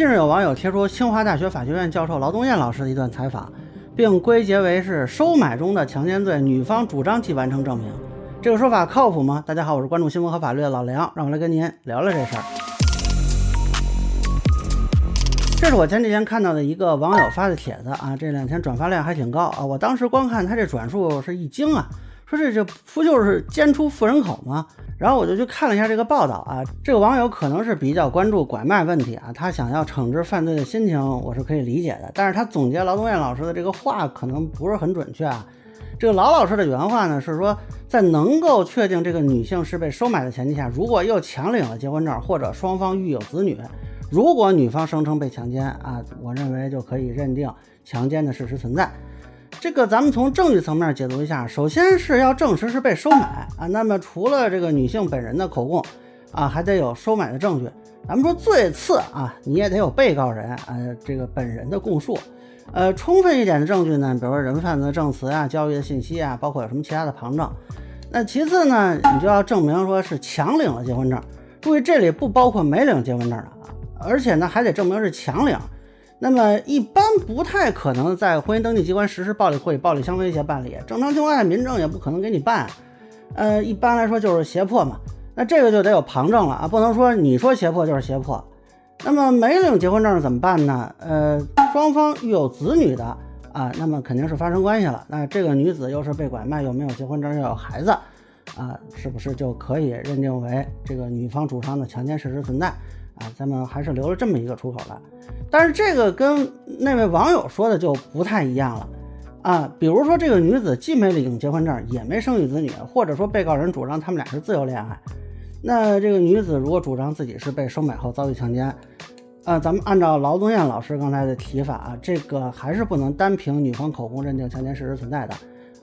近日有网友贴出清华大学法学院教授劳东燕老师的一段采访，并归结为是收买中的强奸罪，女方主张其完成证明。这个说法靠谱吗？大家好，我是关注新闻和法律的老梁，让我来跟您聊聊这事儿。这是我前几天看到的一个网友发的帖子啊，这两天转发量还挺高啊。我当时光看他这转述是一惊啊，说这这不就是奸出富人口吗？然后我就去看了一下这个报道啊，这个网友可能是比较关注拐卖问题啊，他想要惩治犯罪的心情我是可以理解的，但是他总结劳动燕老师的这个话可能不是很准确啊。这个劳老师的原话呢是说，在能够确定这个女性是被收买的前提下，如果又强领了结婚证，或者双方育有子女。如果女方声称被强奸啊，我认为就可以认定强奸的事实存在。这个咱们从证据层面解读一下，首先是要证实是被收买啊。那么除了这个女性本人的口供啊，还得有收买的证据。咱们说最次啊，你也得有被告人啊这个本人的供述。呃，充分一点的证据呢，比如说人贩子的证词啊、交易的信息啊，包括有什么其他的旁证。那其次呢，你就要证明说是强领了结婚证。注意这里不包括没领结婚证的啊。而且呢，还得证明是强领，那么一般不太可能在婚姻登记机关实施暴力或以暴力相威胁办理。正常情况下，民政也不可能给你办。呃，一般来说就是胁迫嘛。那这个就得有旁证了啊，不能说你说胁迫就是胁迫。那么没领结婚证怎么办呢？呃，双方育有子女的啊，那么肯定是发生关系了。那这个女子又是被拐卖，又没有结婚证，又有孩子啊，是不是就可以认定为这个女方主张的强奸事实存在？啊，咱们还是留了这么一个出口的，但是这个跟那位网友说的就不太一样了啊。比如说，这个女子既没领结婚证，也没生育子女，或者说被告人主张他们俩是自由恋爱，那这个女子如果主张自己是被收买后遭遇强奸，啊，咱们按照劳东燕老师刚才的提法啊，这个还是不能单凭女方口供认定强奸事实存在的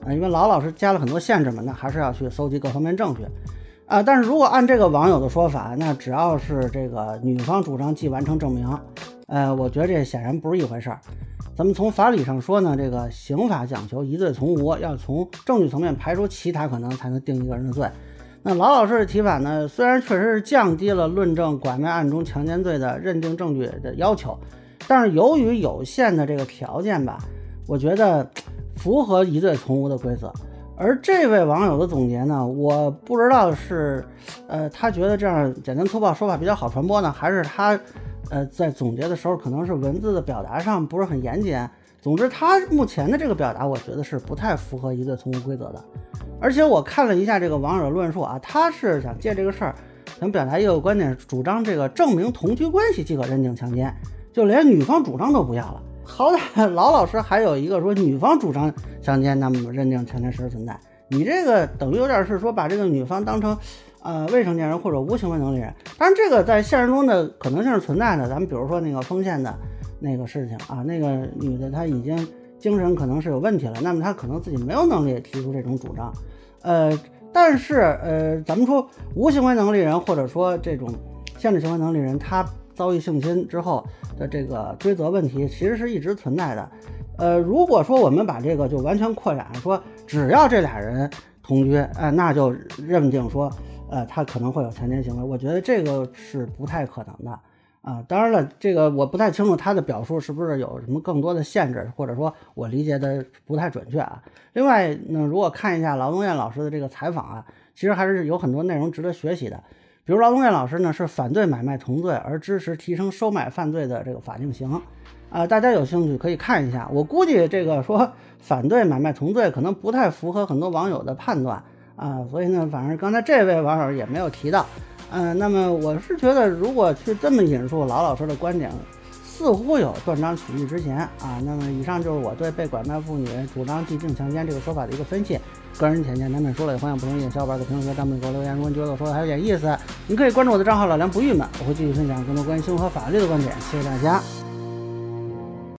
啊，因为老老师加了很多限制嘛，那还是要去搜集各方面证据。啊，但是如果按这个网友的说法，那只要是这个女方主张即完成证明，呃，我觉得这显然不是一回事儿。咱们从法理上说呢，这个刑法讲求疑罪从无，要从证据层面排除其他可能才能定一个人的罪。那老老师的提法呢，虽然确实是降低了论证拐卖案中强奸罪的认定证据的要求，但是由于有限的这个条件吧，我觉得符合疑罪从无的规则。而这位网友的总结呢，我不知道是，呃，他觉得这样简单粗暴说法比较好传播呢，还是他，呃，在总结的时候可能是文字的表达上不是很严谨。总之，他目前的这个表达，我觉得是不太符合疑罪从无规则的。而且我看了一下这个网友的论述啊，他是想借这个事儿，想表达一个观点，主张这个证明同居关系即可认定强奸，就连女方主张都不要了。好歹 老老实还有一个说女方主张强奸，那么认定强奸事实存在。你这个等于有点是说把这个女方当成呃未成年人或者无行为能力人。当然这个在现实中的可能性是存在的。咱们比如说那个丰县的那个事情啊，那个女的她已经精神可能是有问题了，那么她可能自己没有能力提出这种主张。呃，但是呃，咱们说无行为能力人或者说这种限制行为能力人，他。遭遇性侵之后的这个追责问题，其实是一直存在的。呃，如果说我们把这个就完全扩展，说只要这俩人同居，哎，那就认定说，呃，他可能会有强奸行为，我觉得这个是不太可能的啊。当然了，这个我不太清楚他的表述是不是有什么更多的限制，或者说我理解的不太准确啊。另外呢，如果看一下劳动燕老师的这个采访啊，其实还是有很多内容值得学习的。比如劳动院老师呢是反对买卖同罪，而支持提升收买犯罪的这个法定刑，啊，大家有兴趣可以看一下。我估计这个说 反对买卖同罪可能不太符合很多网友的判断啊，所以呢，反正刚才这位网友也没有提到，嗯，那么我是觉得如果去这么引述老老师的观点。似乎有断章取义之嫌啊！那么以上就是我对被拐卖妇女主张既定强奸这个说法的一个分析，个人浅见难免说了，也欢迎不同意的小伙伴在评论区、弹幕给我留言。如果你觉得我说的还有点意思，您可以关注我的账号老梁不郁闷，我会继续分享更多关于新闻和法律的观点。谢谢大家。